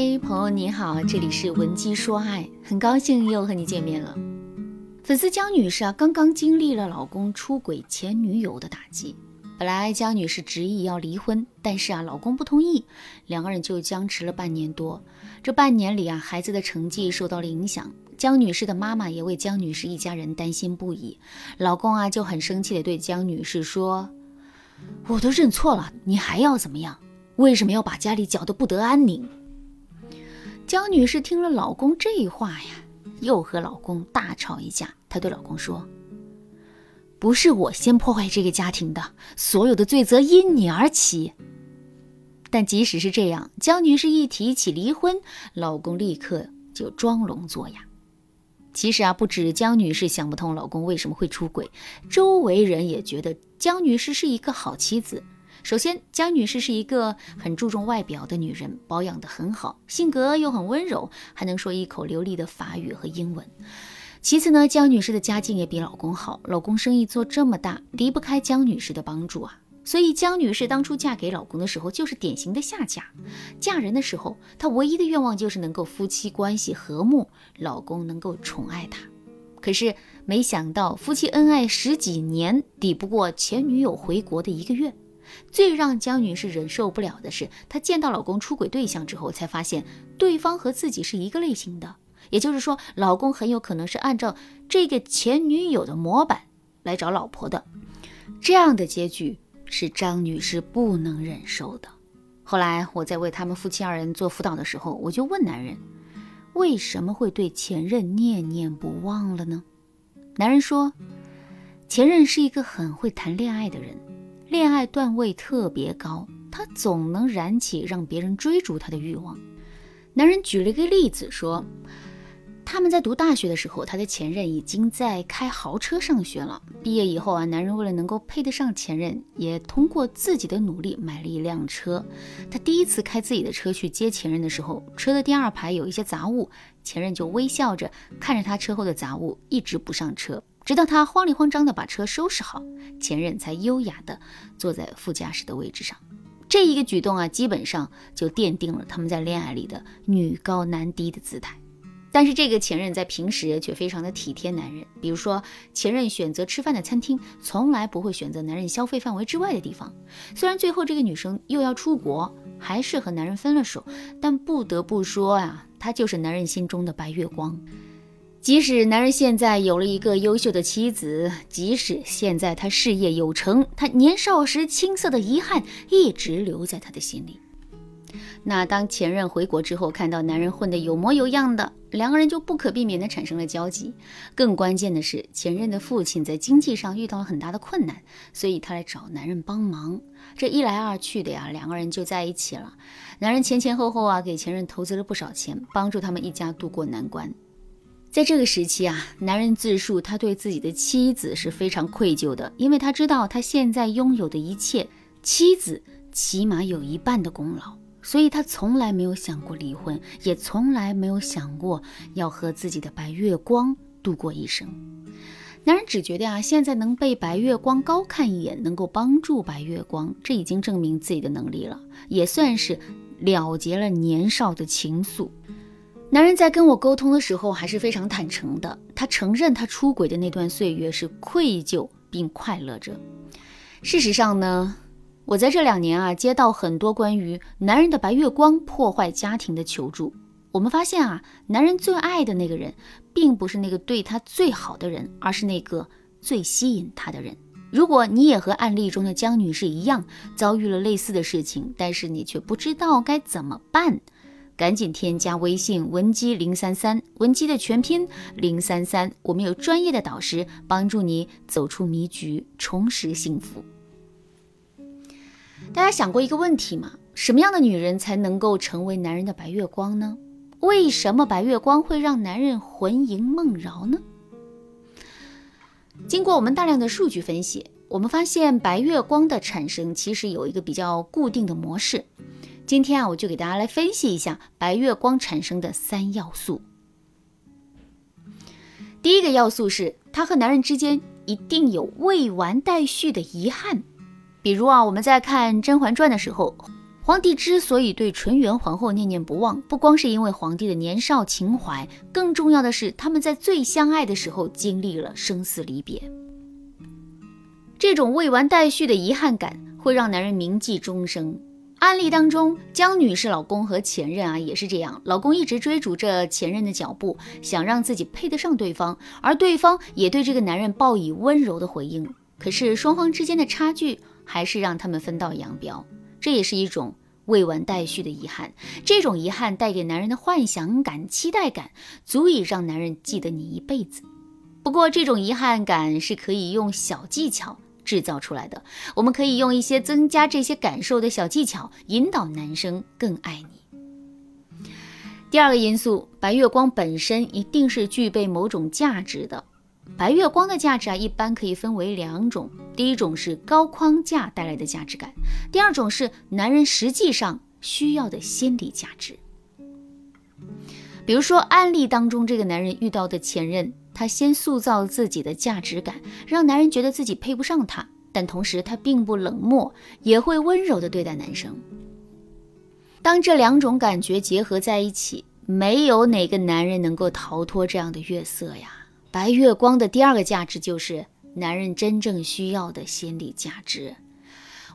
嗨，朋友你好，这里是文姬说爱，很高兴又和你见面了。粉丝江女士啊，刚刚经历了老公出轨前女友的打击。本来江女士执意要离婚，但是啊，老公不同意，两个人就僵持了半年多。这半年里啊，孩子的成绩受到了影响，江女士的妈妈也为江女士一家人担心不已。老公啊，就很生气的对江女士说：“我都认错了，你还要怎么样？为什么要把家里搅得不得安宁？”江女士听了老公这话呀，又和老公大吵一架。她对老公说。不是我先破坏这个家庭的，所有的罪责因你而起。但即使是这样，江女士一提起离婚，老公立刻就装聋作哑。其实啊，不止江女士想不通老公为什么会出轨，周围人也觉得江女士是一个好妻子。首先，江女士是一个很注重外表的女人，保养得很好，性格又很温柔，还能说一口流利的法语和英文。其次呢，江女士的家境也比老公好，老公生意做这么大，离不开江女士的帮助啊。所以江女士当初嫁给老公的时候，就是典型的下嫁。嫁人的时候，她唯一的愿望就是能够夫妻关系和睦，老公能够宠爱她。可是没想到，夫妻恩爱十几年，抵不过前女友回国的一个月。最让江女士忍受不了的是，她见到老公出轨对象之后，才发现对方和自己是一个类型的。也就是说，老公很有可能是按照这个前女友的模板来找老婆的，这样的结局是张女士不能忍受的。后来我在为他们夫妻二人做辅导的时候，我就问男人，为什么会对前任念念不忘了呢？男人说，前任是一个很会谈恋爱的人，恋爱段位特别高，他总能燃起让别人追逐他的欲望。男人举了一个例子说。他们在读大学的时候，他的前任已经在开豪车上学了。毕业以后啊，男人为了能够配得上前任，也通过自己的努力买了一辆车。他第一次开自己的车去接前任的时候，车的第二排有一些杂物，前任就微笑着看着他车后的杂物，一直不上车，直到他慌里慌张的把车收拾好，前任才优雅的坐在副驾驶的位置上。这一个举动啊，基本上就奠定了他们在恋爱里的女高男低的姿态。但是这个前任在平时却非常的体贴男人，比如说前任选择吃饭的餐厅，从来不会选择男人消费范围之外的地方。虽然最后这个女生又要出国，还是和男人分了手，但不得不说呀，她就是男人心中的白月光。即使男人现在有了一个优秀的妻子，即使现在他事业有成，他年少时青涩的遗憾一直留在他的心里。那当前任回国之后，看到男人混得有模有样的，两个人就不可避免地产生了交集。更关键的是，前任的父亲在经济上遇到了很大的困难，所以他来找男人帮忙。这一来二去的呀，两个人就在一起了。男人前前后后啊，给前任投资了不少钱，帮助他们一家渡过难关。在这个时期啊，男人自述他对自己的妻子是非常愧疚的，因为他知道他现在拥有的一切，妻子起码有一半的功劳。所以他从来没有想过离婚，也从来没有想过要和自己的白月光度过一生。男人只觉得啊，现在能被白月光高看一眼，能够帮助白月光，这已经证明自己的能力了，也算是了结了年少的情愫。男人在跟我沟通的时候还是非常坦诚的，他承认他出轨的那段岁月是愧疚并快乐着。事实上呢？我在这两年啊，接到很多关于男人的白月光破坏家庭的求助。我们发现啊，男人最爱的那个人，并不是那个对他最好的人，而是那个最吸引他的人。如果你也和案例中的江女士一样，遭遇了类似的事情，但是你却不知道该怎么办，赶紧添加微信文姬零三三，文姬的全拼零三三，我们有专业的导师帮助你走出迷局，重拾幸福。大家想过一个问题吗？什么样的女人才能够成为男人的白月光呢？为什么白月光会让男人魂萦梦绕呢？经过我们大量的数据分析，我们发现白月光的产生其实有一个比较固定的模式。今天啊，我就给大家来分析一下白月光产生的三要素。第一个要素是，他和男人之间一定有未完待续的遗憾。比如啊，我们在看《甄嬛传》的时候，皇帝之所以对纯元皇后念念不忘，不光是因为皇帝的年少情怀，更重要的是他们在最相爱的时候经历了生死离别。这种未完待续的遗憾感会让男人铭记终生。案例当中，江女士老公和前任啊也是这样，老公一直追逐着前任的脚步，想让自己配得上对方，而对方也对这个男人报以温柔的回应。可是双方之间的差距还是让他们分道扬镳，这也是一种未完待续的遗憾。这种遗憾带给男人的幻想感、期待感，足以让男人记得你一辈子。不过，这种遗憾感是可以用小技巧。制造出来的，我们可以用一些增加这些感受的小技巧，引导男生更爱你。第二个因素，白月光本身一定是具备某种价值的。白月光的价值啊，一般可以分为两种：第一种是高框架带来的价值感，第二种是男人实际上需要的心理价值。比如说案例当中，这个男人遇到的前任。他先塑造自己的价值感，让男人觉得自己配不上他，但同时他并不冷漠，也会温柔的对待男生。当这两种感觉结合在一起，没有哪个男人能够逃脱这样的月色呀。白月光的第二个价值就是男人真正需要的心理价值。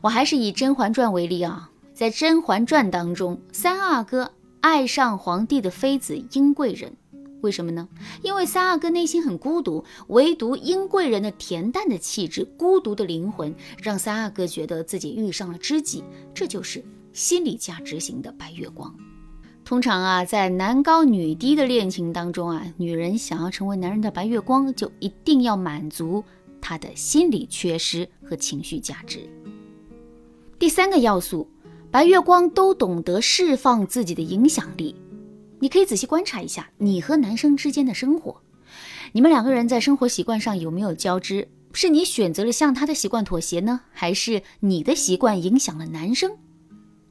我还是以《甄嬛传》为例啊，在《甄嬛传》当中，三阿哥爱上皇帝的妃子英贵人。为什么呢？因为三阿哥内心很孤独，唯独英贵人的恬淡的气质、孤独的灵魂，让三阿哥觉得自己遇上了知己。这就是心理价值型的白月光。通常啊，在男高女低的恋情当中啊，女人想要成为男人的白月光，就一定要满足他的心理缺失和情绪价值。第三个要素，白月光都懂得释放自己的影响力。你可以仔细观察一下你和男生之间的生活，你们两个人在生活习惯上有没有交织？是你选择了向他的习惯妥协呢，还是你的习惯影响了男生？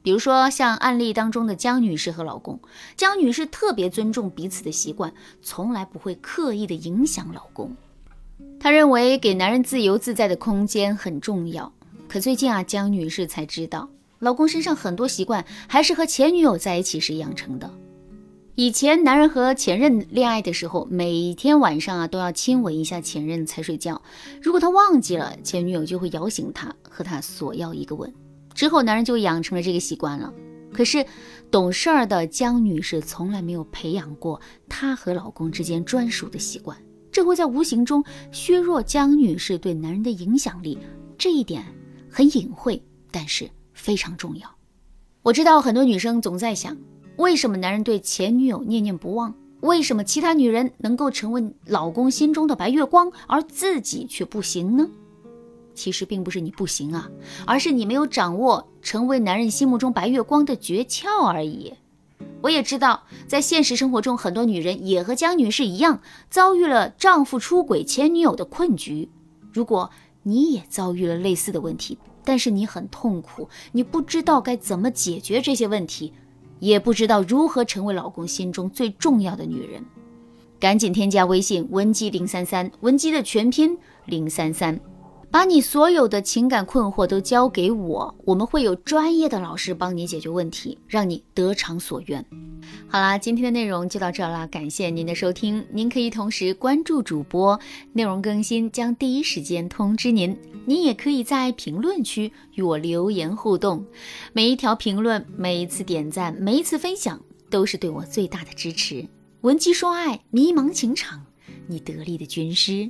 比如说像案例当中的江女士和老公，江女士特别尊重彼此的习惯，从来不会刻意的影响老公。她认为给男人自由自在的空间很重要。可最近啊，江女士才知道，老公身上很多习惯还是和前女友在一起时养成的。以前男人和前任恋爱的时候，每天晚上啊都要亲吻一下前任才睡觉。如果他忘记了，前女友就会摇醒他，和他索要一个吻。之后男人就养成了这个习惯了。可是懂事儿的江女士从来没有培养过她和老公之间专属的习惯，这会在无形中削弱江女士对男人的影响力。这一点很隐晦，但是非常重要。我知道很多女生总在想。为什么男人对前女友念念不忘？为什么其他女人能够成为老公心中的白月光，而自己却不行呢？其实并不是你不行啊，而是你没有掌握成为男人心目中白月光的诀窍而已。我也知道，在现实生活中，很多女人也和江女士一样，遭遇了丈夫出轨、前女友的困局。如果你也遭遇了类似的问题，但是你很痛苦，你不知道该怎么解决这些问题。也不知道如何成为老公心中最重要的女人，赶紧添加微信文姬零三三，文姬的全拼零三三，把你所有的情感困惑都交给我，我们会有专业的老师帮你解决问题，让你得偿所愿。好啦，今天的内容就到这啦，感谢您的收听。您可以同时关注主播，内容更新将第一时间通知您。您也可以在评论区与我留言互动，每一条评论、每一次点赞、每一次分享，都是对我最大的支持。闻鸡说爱，迷茫情场，你得力的军师。